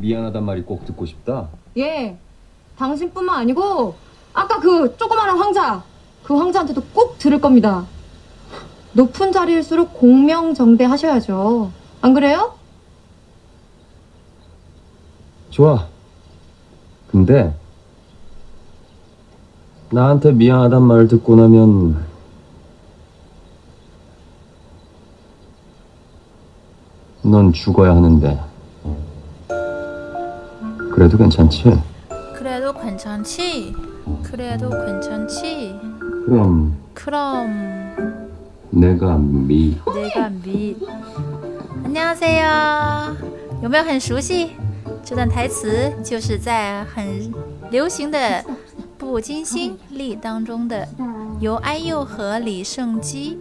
미안하단 말이 꼭 듣고 싶다. 예. 당신뿐만 아니고 아까 그 조그마한 황자 그 황자한테도 꼭 들을 겁니다. 높은 자리일수록 공명정대 하셔야죠. 안 그래요? 좋아. 근데 나한테 미안하단 말 듣고 나면 넌 죽어야 하는데. 그래도 괜찮지? 그래도 괜찮지? 그래도 괜찮지? 그럼 그럼 내가 미 내가 미 안녕하세요. 有没有很熟悉？这段台词就是在很流行的《步步惊心》里当中的，由 IU 和李胜基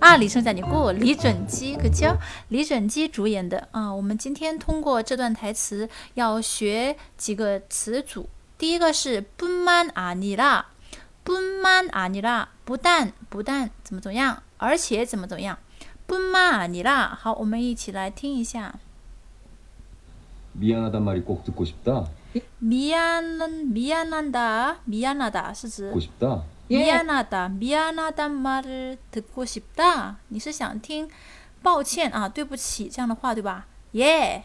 啊，李胜在你过李准基可叫李准基主演的啊。我们今天通过这段台词要学几个词组，第一个是뿐만아니라，뿐만아니라，不但不但怎么怎么样，而且怎么怎么样。뿐만아니라，好，我们一起来听一下。 미안하단 말이 꼭 듣고 싶다. 미안 미안한다 미안하다 是指 듣고 싶다. 예. 미안하다 미안하단 말을 듣고 싶다 你是想听抱歉啊对不起这样的话对吧예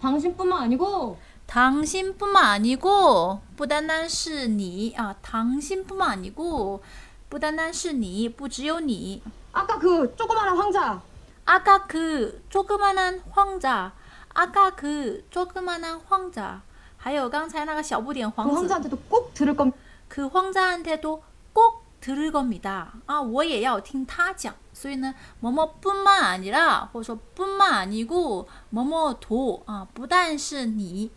당신뿐만 아니고 당신뿐만 아니고 不单单是你啊 당신뿐만 아니고 不单单是你不只有你 아까 그 조그마한 황자 아까 그 조그만한 황자 아까 그 조그만한 황자 还有刚才那个小不点 그 皇子 황자한테도 꼭 들을 겁니다. 그 황자한테도 꼭 들을 겁니다. 아, 我也要听他讲.所以呢, 뭐뭐뿐만 아니라 或者说 뿐만 아니고 뭐뭐도 아, 不但是你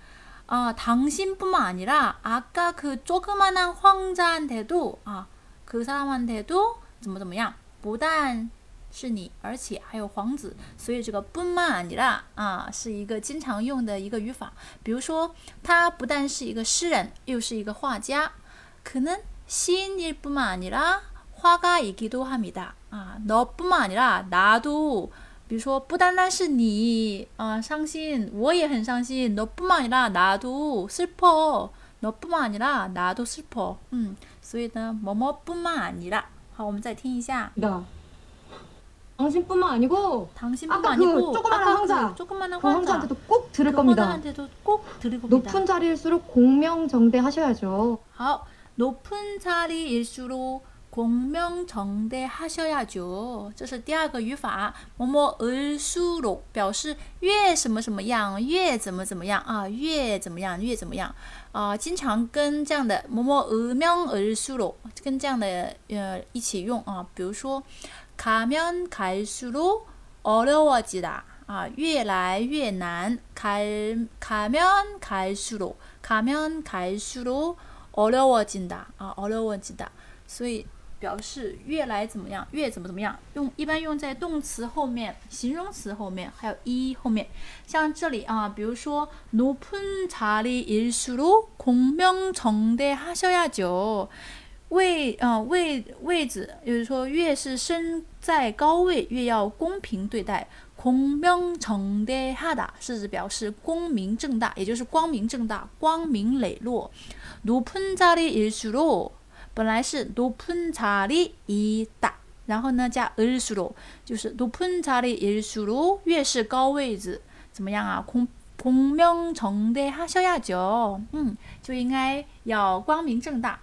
아, 당신뿐만 아니라 아까 그 조그만한 황자한테도 아, 그 사람한테도 怎么怎么样不但是你，而且还有皇子，所以这个뿐만아니라啊是一个经常用的一个语法。比如说，他不但是一个诗人，又是一个画家。 可能시인일뿐만아니라화가이기도합니다啊，너뿐만아니라나도。比如说，不单单是你啊伤心，我也很伤心。너뿐만아니라나도슬퍼너뿐만아니라나도슬퍼嗯，所以呢，뭐뭐뿐만아니라。好，我们再听一下。 당신뿐만 아니고 당신뿐만 아까 그 아니고 조그마한 아까 황자. 그 조그마한 그 황자 황자한테도 꼭 들을 그 겁니다. 황자한테도 꼭 들을 겁니다. 높은 자리일수록 공명정대 하셔야죠. 好, 높은 자리일수록 공명정대 하셔야죠. 这是第二个语法，뭐뭐을수록表示越什么什么样，越怎么怎么样啊，越怎么样，越怎么样啊，经常跟这样的뭐뭐으면을수록跟这样的呃一起用啊，比如说 가면 갈수록 어려워지다. 아, 越来越难. 갈, 가면 갈수록, 가면 갈수록 어려워진다. 아, 어려워지다. 所以表示越来怎么样，越怎么怎么样，用一般用在动词后面、形容词后面，还有一后面。像这里啊，比如说높은자리일수록공명정대하셔야죠。 位啊、呃、位位置，也就是说，越是身在高位，越要公平对待。 공명정대하다是指表示光明正大，也就是光明正大、光明磊落。높은자리일수록本来是높은자리이다，然后呢加을수록，就是높은자리일수록越是高位置，怎么样啊？공공명정대하셔야죠。 嗯，就应该要光明正大。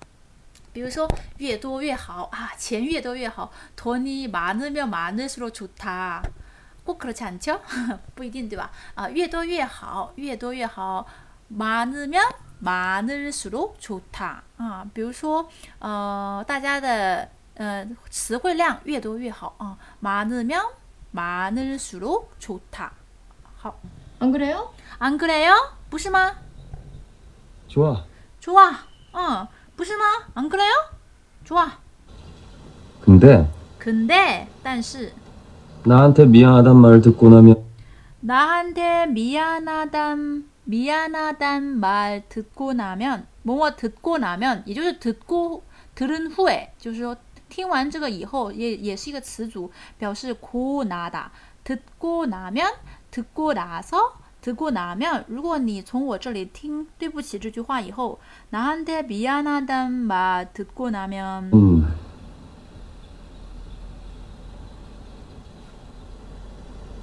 比如说越多越好啊，钱越多越好。돈이많으면많을수록좋다。 꼭그렇지않죠 不一定对吧？啊，越多越好，越多越好。많으면많을수록좋다。 啊，比如说呃，大家的呃词汇量越多越好啊。많으면많을수록좋다。 好， 안 그래요? 안그래요？ 不是吗？ 좋아. 좋아。嗯。不是吗？안그래요 좋아. 근데 근데 但是 나한테 미안하단 말 듣고 나면 나한테 미안하단 미안하단 말 듣고 나면 뭐뭐 듣고 나면 也就是 듣고 들은 후에 就是说听完这个以后也也是一个词组表示고나다 듣고 나면 듣고 나서 듣고 나면 如果你从我这里听对不起这句话以后 나한테 미안하단 말 듣고 나면 음.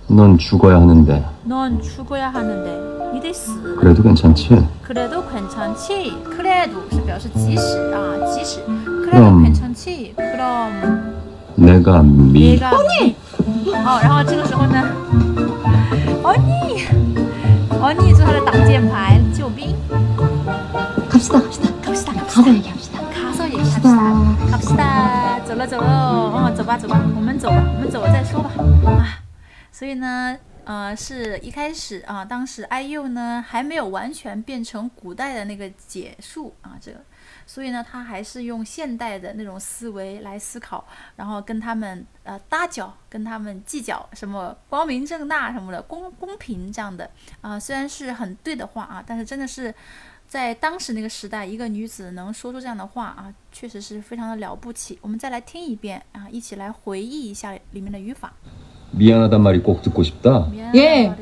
넌 죽어야 하는데 넌 죽어야 하는데 你得死 그래도 괜찮지? 그래도 괜찮지 그래도 是表示即使啊即使 그래도 음. 괜찮지 그럼 내가 미 얘가 언니 어, 然后这个时候呢 언니 언니 做他的挡箭牌救兵 갑시다, 갑시다. 갑시다 가서 얘기합시다. 가서 얘기합시다 갑시다走了走了哦走吧走吧我们走吧我们走了再说吧啊 所以呢呃，是一开始啊，当时 IU 呢还没有完全变成古代的那个解数啊，这个，所以呢，他还是用现代的那种思维来思考，然后跟他们呃搭脚，跟他们计较什么光明正大什么的，公公平这样的啊、虽然是很对的话啊，但是真的是在当时那个时代，一个女子能说出这样的话啊，确实是非常的了不起。我们再来听一遍啊，一起来回忆一下里面的语法。 미안하단 말이 꼭 듣고 싶다. 예.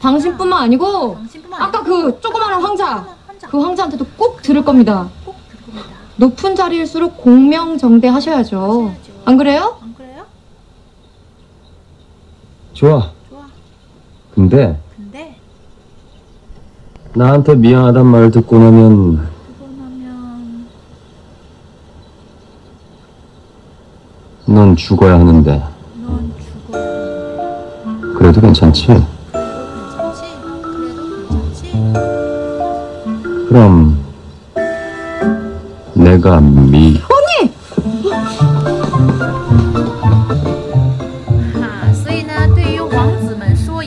당신뿐만 아니고 당신뿐만 아까 그 조그마한 황자 환자 그 황자한테도 꼭 들을 겁니다. 꼭 들을 겁니다. 높은 자리일수록 공명정대하셔야죠. 하셔야죠. 안 그래요? 안 그래요? 좋아. 좋아. 근데 근데 나한테 미안하단 말 듣고 나면 그거 넌 죽어야 하는데 그래도 괜찮지? 그래도 괜찮지? 그래도 괜찮지? 그럼 내가 미 哈，所以呢，对于王子们说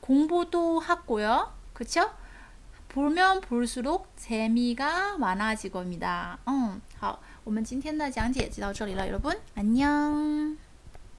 공부도 하고요. 그쵸? 보면 볼수록 재미가 많아질 겁니다. 음, 好，我们今天的讲解就到这里了，여러분， 안녕。